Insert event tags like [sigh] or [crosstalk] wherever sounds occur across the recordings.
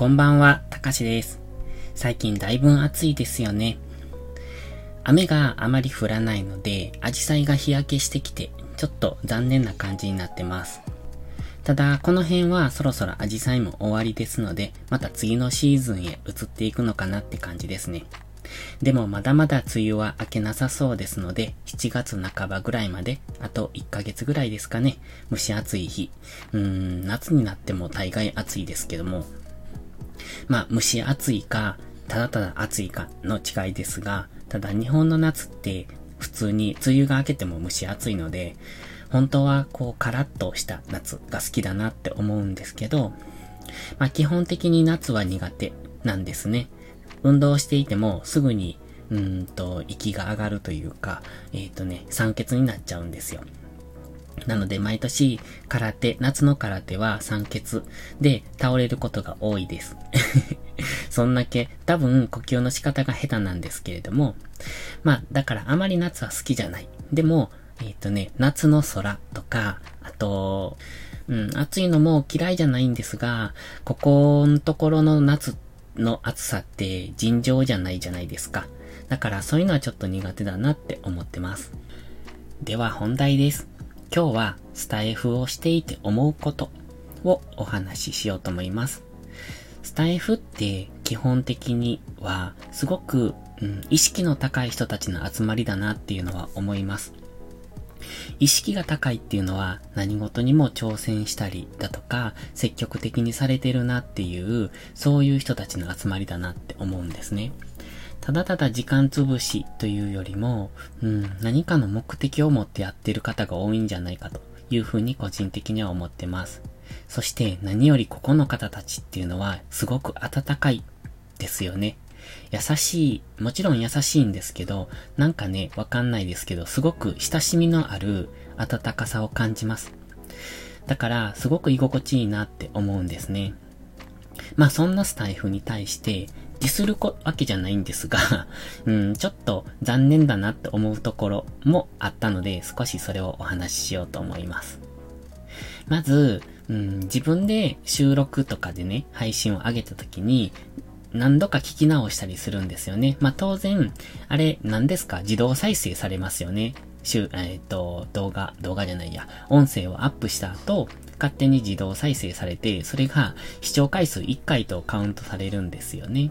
こんばんは、たかしです。最近だいぶ暑いですよね。雨があまり降らないので、アジサイが日焼けしてきて、ちょっと残念な感じになってます。ただ、この辺はそろそろアジサイも終わりですので、また次のシーズンへ移っていくのかなって感じですね。でもまだまだ梅雨は明けなさそうですので、7月半ばぐらいまで、あと1ヶ月ぐらいですかね、蒸し暑い日。うーん、夏になっても大概暑いですけども、まあ、蒸し暑いか、ただただ暑いかの違いですが、ただ日本の夏って普通に梅雨が明けても蒸し暑いので、本当はこうカラッとした夏が好きだなって思うんですけど、まあ基本的に夏は苦手なんですね。運動していてもすぐに、うんと、息が上がるというか、えっ、ー、とね、酸欠になっちゃうんですよ。なので毎年空手、夏の空手は酸欠で倒れることが多いです。[laughs] そんだけ多分呼吸の仕方が下手なんですけれども、まあだからあまり夏は好きじゃない。でも、えっ、ー、とね、夏の空とか、あと、うん、暑いのも嫌いじゃないんですが、ここのところの夏の暑さって尋常じゃないじゃないですか。だからそういうのはちょっと苦手だなって思ってます。では本題です。今日はスタイフをしていて思うことをお話ししようと思います。スタイフって基本的にはすごく、うん、意識の高い人たちの集まりだなっていうのは思います。意識が高いっていうのは何事にも挑戦したりだとか積極的にされてるなっていうそういう人たちの集まりだなって思うんですね。ただただ時間潰しというよりも、うん、何かの目的を持ってやってる方が多いんじゃないかというふうに個人的には思ってます。そして何よりここの方たちっていうのはすごく温かいですよね。優しい、もちろん優しいんですけど、なんかね、わかんないですけど、すごく親しみのある温かさを感じます。だから、すごく居心地いいなって思うんですね。まあそんなスタイフに対して、ディスるわけじゃないんですが [laughs] うん、ちょっと残念だなって思うところもあったので、少しそれをお話ししようと思います。まず、うん、自分で収録とかでね、配信を上げた時に、何度か聞き直したりするんですよね。まあ、当然、あれ、何ですか？自動再生されますよね。週、えっ、ー、と、動画、動画じゃないや、音声をアップした後、勝手に自動再生されて、それが視聴回数1回とカウントされるんですよね。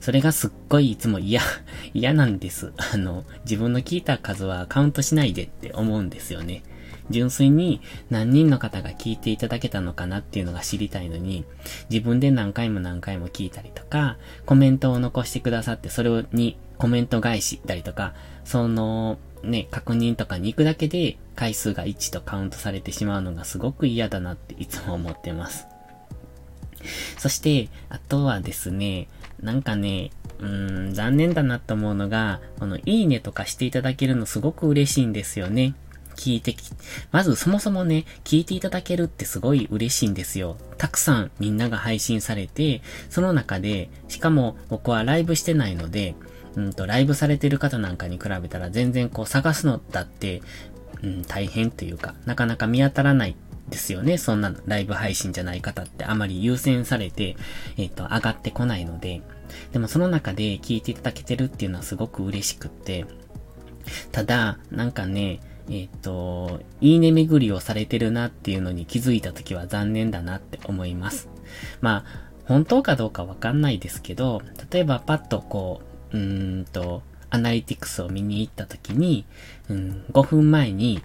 それがすっごいいつも嫌、[laughs] 嫌なんです。あの、自分の聞いた数はカウントしないでって思うんですよね。純粋に何人の方が聞いていただけたのかなっていうのが知りたいのに、自分で何回も何回も聞いたりとか、コメントを残してくださってそれにコメント返したりとか、その、ね、確認とかに行くだけで回数が1とカウントされてしまうのがすごく嫌だなっていつも思ってます。そして、あとはですね、なんかね、うーん、残念だなと思うのが、このいいねとかしていただけるのすごく嬉しいんですよね。聞いてき、まずそもそもね、聞いていただけるってすごい嬉しいんですよ。たくさんみんなが配信されて、その中で、しかも僕はライブしてないので、うんと、ライブされてる方なんかに比べたら全然こう探すのだって、うん、大変というか、なかなか見当たらないですよね。そんなライブ配信じゃない方ってあまり優先されて、えっ、ー、と、上がってこないので、でもその中で聞いていただけてるっていうのはすごく嬉しくって、ただ、なんかね、えっ、ー、と、いいね巡りをされてるなっていうのに気づいた時は残念だなって思います。まあ、本当かどうかわかんないですけど、例えばパッとこう、うーんと、アナリティクスを見に行った時に、うん、5分前に、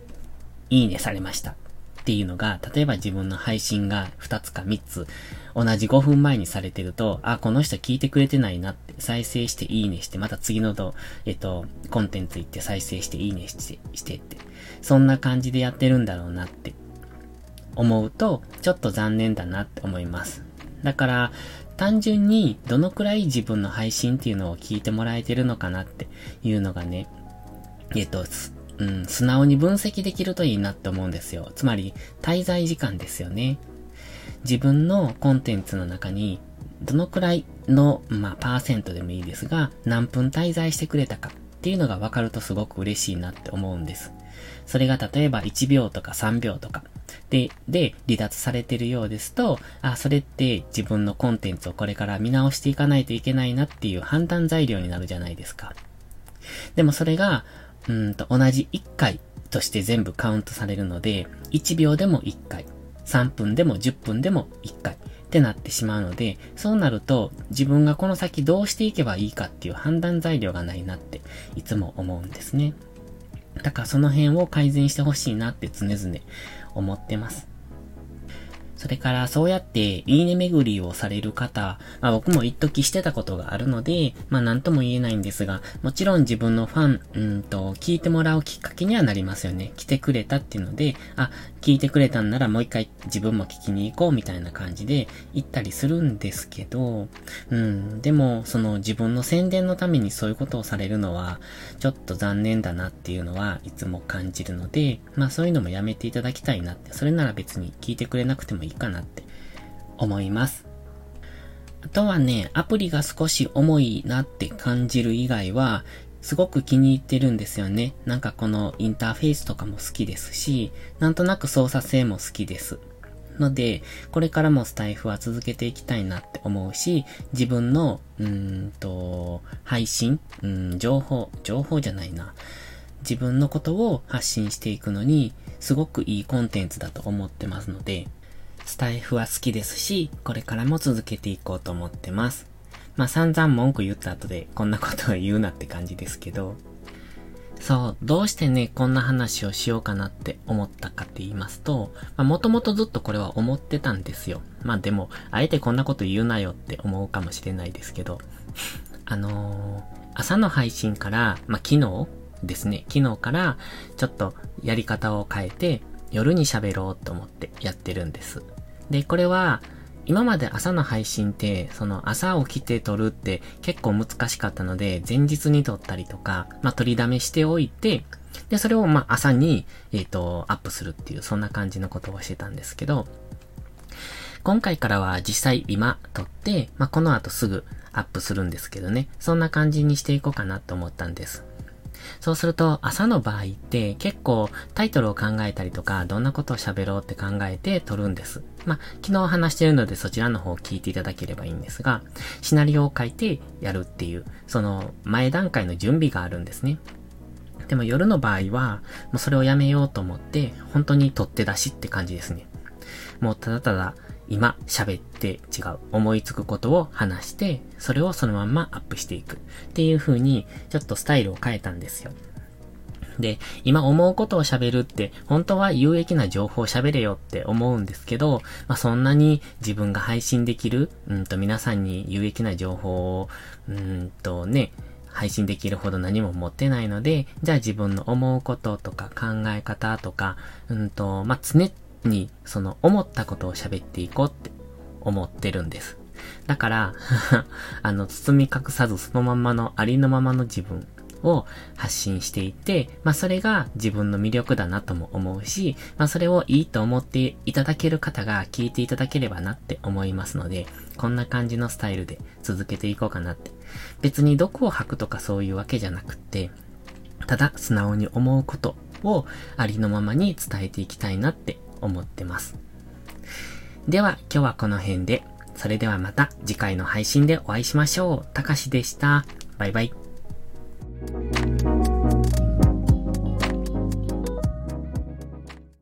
いいねされました。っていうのが、例えば自分の配信が2つか3つ、同じ5分前にされてると、あ、この人聞いてくれてないなって再生していいねして、また次のと、えっと、コンテンツ行って再生していいねして、してって。そんな感じでやってるんだろうなって思うと、ちょっと残念だなって思います。だから、単純にどのくらい自分の配信っていうのを聞いてもらえてるのかなっていうのがね、えっと、うん、素直に分析できるといいなって思うんですよ。つまり、滞在時間ですよね。自分のコンテンツの中に、どのくらいの、まあ、パーセントでもいいですが、何分滞在してくれたかっていうのが分かるとすごく嬉しいなって思うんです。それが例えば1秒とか3秒とかで、で、離脱されてるようですと、あ、それって自分のコンテンツをこれから見直していかないといけないなっていう判断材料になるじゃないですか。でもそれが、うんと同じ1回として全部カウントされるので、1秒でも1回、3分でも10分でも1回ってなってしまうので、そうなると自分がこの先どうしていけばいいかっていう判断材料がないなっていつも思うんですね。だからその辺を改善してほしいなって常々思ってます。それからそうやっていいね巡りをされる方、まあ僕も一時してたことがあるので、まあなんとも言えないんですが、もちろん自分のファン、うんと、聞いてもらうきっかけにはなりますよね。来てくれたっていうので、あ、聞いてくれたんならもう一回自分も聞きに行こうみたいな感じで行ったりするんですけど、うん、でもその自分の宣伝のためにそういうことをされるのは、ちょっと残念だなっていうのはいつも感じるので、まあそういうのもやめていただきたいなって、それなら別に聞いてくれなくてもいいかなって思います。あとはね、アプリが少し重いなって感じる以外は、すごく気に入ってるんですよね。なんかこのインターフェースとかも好きですし、なんとなく操作性も好きです。ので、これからもスタイフは続けていきたいなって思うし、自分の、うんと、配信、うん、情報、情報じゃないな。自分のことを発信していくのに、すごくいいコンテンツだと思ってますので、スタイフは好きですし、これからも続けていこうと思ってます。まあ散々文句言った後でこんなことを言うなって感じですけど、そう、どうしてね、こんな話をしようかなって思ったかって言いますと、まあもともとずっとこれは思ってたんですよ。まあでも、あえてこんなこと言うなよって思うかもしれないですけど、[laughs] あのー、朝の配信から、まあ昨日ですね、昨日からちょっとやり方を変えて、夜に喋ろうと思ってやってるんです。で、これは、今まで朝の配信って、その朝起きて撮るって結構難しかったので、前日に撮ったりとか、まあ、撮りだめしておいて、で、それをまあ朝に、えっ、ー、と、アップするっていう、そんな感じのことをしてたんですけど、今回からは実際今撮って、まあ、この後すぐアップするんですけどね、そんな感じにしていこうかなと思ったんです。そうすると、朝の場合って結構タイトルを考えたりとか、どんなことを喋ろうって考えて撮るんです。まあ、昨日話してるのでそちらの方を聞いていただければいいんですが、シナリオを書いてやるっていう、その前段階の準備があるんですね。でも夜の場合は、もうそれをやめようと思って、本当に取って出しって感じですね。もうただただ今喋って違う思いつくことを話して、それをそのまんまアップしていくっていう風にちょっとスタイルを変えたんですよ。で、今思うことを喋るって、本当は有益な情報を喋れよって思うんですけど、まあ、そんなに自分が配信できる、うんと皆さんに有益な情報を、うんとね、配信できるほど何も持ってないので、じゃあ自分の思うこととか考え方とか、うんと、まあ、常に、その思ったことを喋っていこうって思ってるんです。だから、[laughs] あの、包み隠さずそのままのありのままの自分を発信していて、まあそれが自分の魅力だなとも思うし、まあそれをいいと思っていただける方が聞いていただければなって思いますので、こんな感じのスタイルで続けていこうかなって。別に毒を吐くとかそういうわけじゃなくって、ただ素直に思うことをありのままに伝えていきたいなって思ってます。では今日はこの辺で、それではまた次回の配信でお会いしましょう。たかしでした。バイバイ。